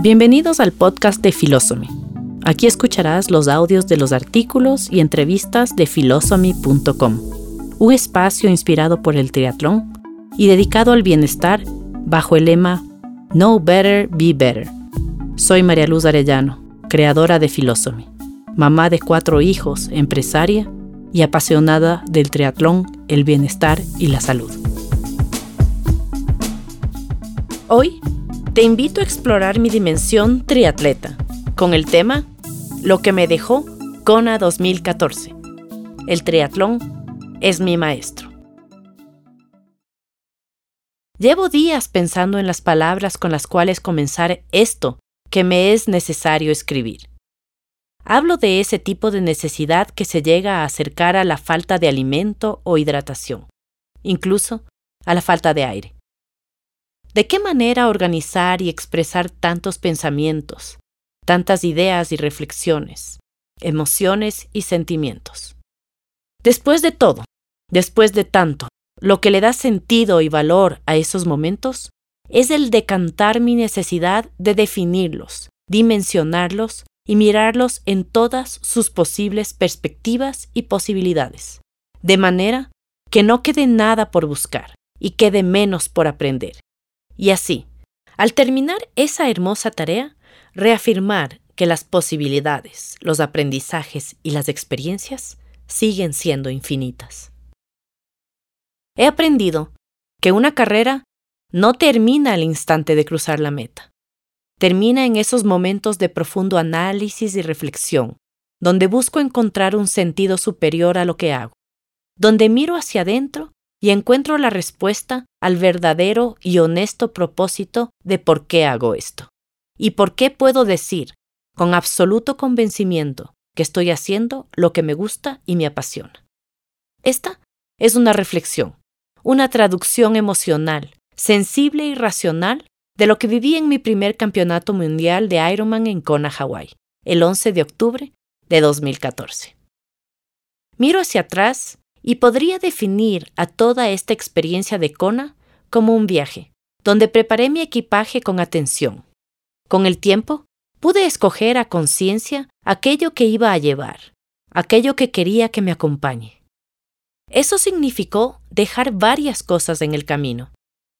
Bienvenidos al podcast de Philosophy. Aquí escucharás los audios de los artículos y entrevistas de philosophy.com, un espacio inspirado por el triatlón y dedicado al bienestar bajo el lema Know Better, Be Better. Soy María Luz Arellano, creadora de Philosophy, mamá de cuatro hijos, empresaria y apasionada del triatlón, el bienestar y la salud. Hoy te invito a explorar mi dimensión triatleta con el tema Lo que me dejó Kona 2014. El triatlón es mi maestro. Llevo días pensando en las palabras con las cuales comenzar esto que me es necesario escribir. Hablo de ese tipo de necesidad que se llega a acercar a la falta de alimento o hidratación, incluso a la falta de aire. ¿De qué manera organizar y expresar tantos pensamientos, tantas ideas y reflexiones, emociones y sentimientos? Después de todo, después de tanto, lo que le da sentido y valor a esos momentos es el decantar mi necesidad de definirlos, dimensionarlos y mirarlos en todas sus posibles perspectivas y posibilidades, de manera que no quede nada por buscar y quede menos por aprender. Y así, al terminar esa hermosa tarea, reafirmar que las posibilidades, los aprendizajes y las experiencias siguen siendo infinitas. He aprendido que una carrera no termina al instante de cruzar la meta. Termina en esos momentos de profundo análisis y reflexión, donde busco encontrar un sentido superior a lo que hago, donde miro hacia adentro y encuentro la respuesta al verdadero y honesto propósito de por qué hago esto. Y por qué puedo decir, con absoluto convencimiento, que estoy haciendo lo que me gusta y me apasiona. Esta es una reflexión, una traducción emocional, sensible y racional de lo que viví en mi primer campeonato mundial de Ironman en Kona, Hawái, el 11 de octubre de 2014. Miro hacia atrás y podría definir a toda esta experiencia de Kona como un viaje, donde preparé mi equipaje con atención. Con el tiempo, pude escoger a conciencia aquello que iba a llevar, aquello que quería que me acompañe. Eso significó dejar varias cosas en el camino.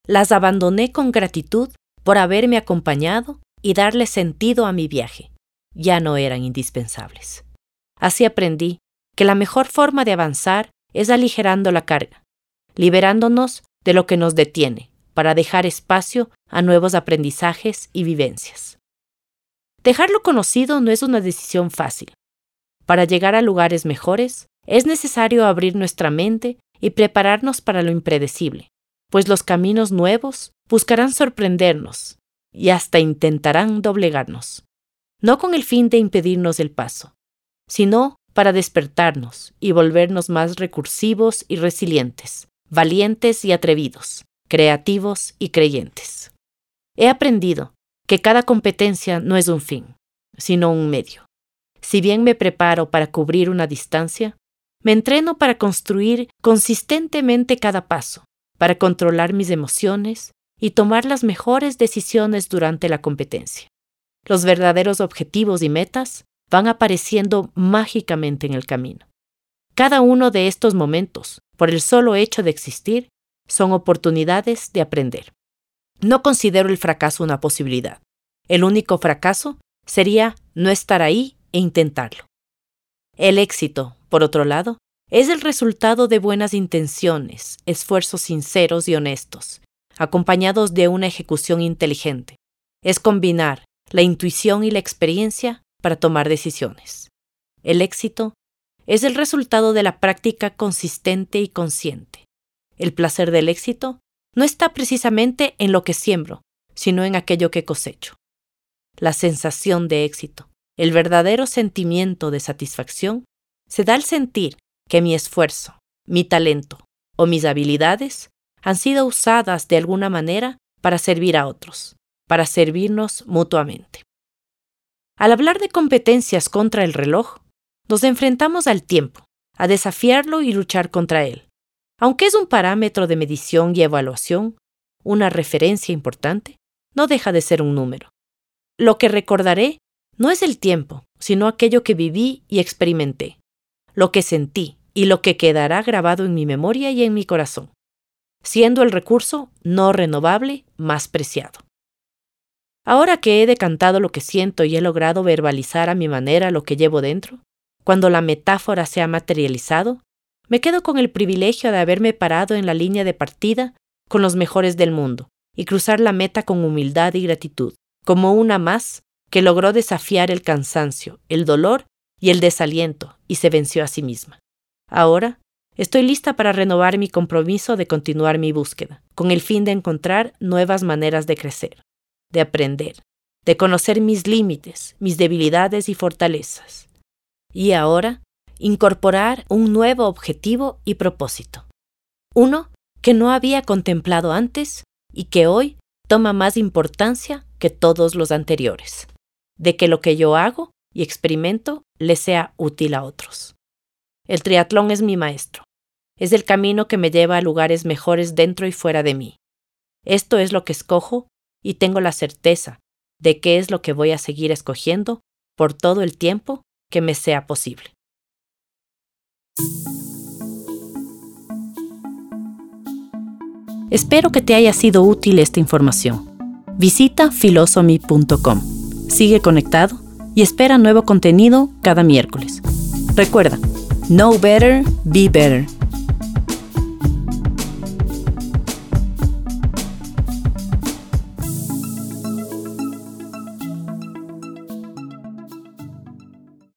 Las abandoné con gratitud por haberme acompañado y darle sentido a mi viaje. Ya no eran indispensables. Así aprendí que la mejor forma de avanzar es aligerando la carga, liberándonos de lo que nos detiene para dejar espacio a nuevos aprendizajes y vivencias. Dejar lo conocido no es una decisión fácil. Para llegar a lugares mejores, es necesario abrir nuestra mente y prepararnos para lo impredecible, pues los caminos nuevos buscarán sorprendernos y hasta intentarán doblegarnos, no con el fin de impedirnos el paso, sino para despertarnos y volvernos más recursivos y resilientes, valientes y atrevidos, creativos y creyentes. He aprendido que cada competencia no es un fin, sino un medio. Si bien me preparo para cubrir una distancia, me entreno para construir consistentemente cada paso, para controlar mis emociones y tomar las mejores decisiones durante la competencia. Los verdaderos objetivos y metas van apareciendo mágicamente en el camino. Cada uno de estos momentos, por el solo hecho de existir, son oportunidades de aprender. No considero el fracaso una posibilidad. El único fracaso sería no estar ahí e intentarlo. El éxito, por otro lado, es el resultado de buenas intenciones, esfuerzos sinceros y honestos, acompañados de una ejecución inteligente. Es combinar la intuición y la experiencia para tomar decisiones. El éxito es el resultado de la práctica consistente y consciente. El placer del éxito no está precisamente en lo que siembro, sino en aquello que cosecho. La sensación de éxito, el verdadero sentimiento de satisfacción, se da al sentir que mi esfuerzo, mi talento o mis habilidades han sido usadas de alguna manera para servir a otros, para servirnos mutuamente. Al hablar de competencias contra el reloj, nos enfrentamos al tiempo, a desafiarlo y luchar contra él. Aunque es un parámetro de medición y evaluación, una referencia importante, no deja de ser un número. lo que recordaré no es el tiempo, sino aquello que viví y experimenté, lo que sentí y lo que quedará grabado en mi memoria y en mi corazón, siendo el recurso no renovable más preciado. Ahora que he decantado lo que siento y he logrado verbalizar a mi manera lo que llevo dentro, cuando la metáfora se ha materializado, me quedo con el privilegio de haberme parado en la línea de partida con los mejores del mundo y cruzar la meta con humildad y gratitud, como una más que logró desafiar el cansancio, el dolor y el desaliento y se venció a sí misma. Ahora estoy lista para renovar mi compromiso de continuar mi búsqueda, con el fin de encontrar nuevas maneras de crecer, de aprender, de conocer mis límites, mis debilidades y fortalezas. Y ahora, incorporar un nuevo objetivo y propósito. Uno que no había contemplado antes y que hoy toma más importancia que todos los anteriores, de que lo que yo hago y experimento le sea útil a otros. El triatlón es mi maestro. Es el camino que me lleva a lugares mejores dentro y fuera de mí. Esto es lo que escojo y tengo la certeza de que es lo que voy a seguir escogiendo por todo el tiempo que me sea posible. Espero que te haya sido útil esta información. Visita filosomy.com. Sigue conectado y espera nuevo contenido cada miércoles. Recuerda, Know better, be better.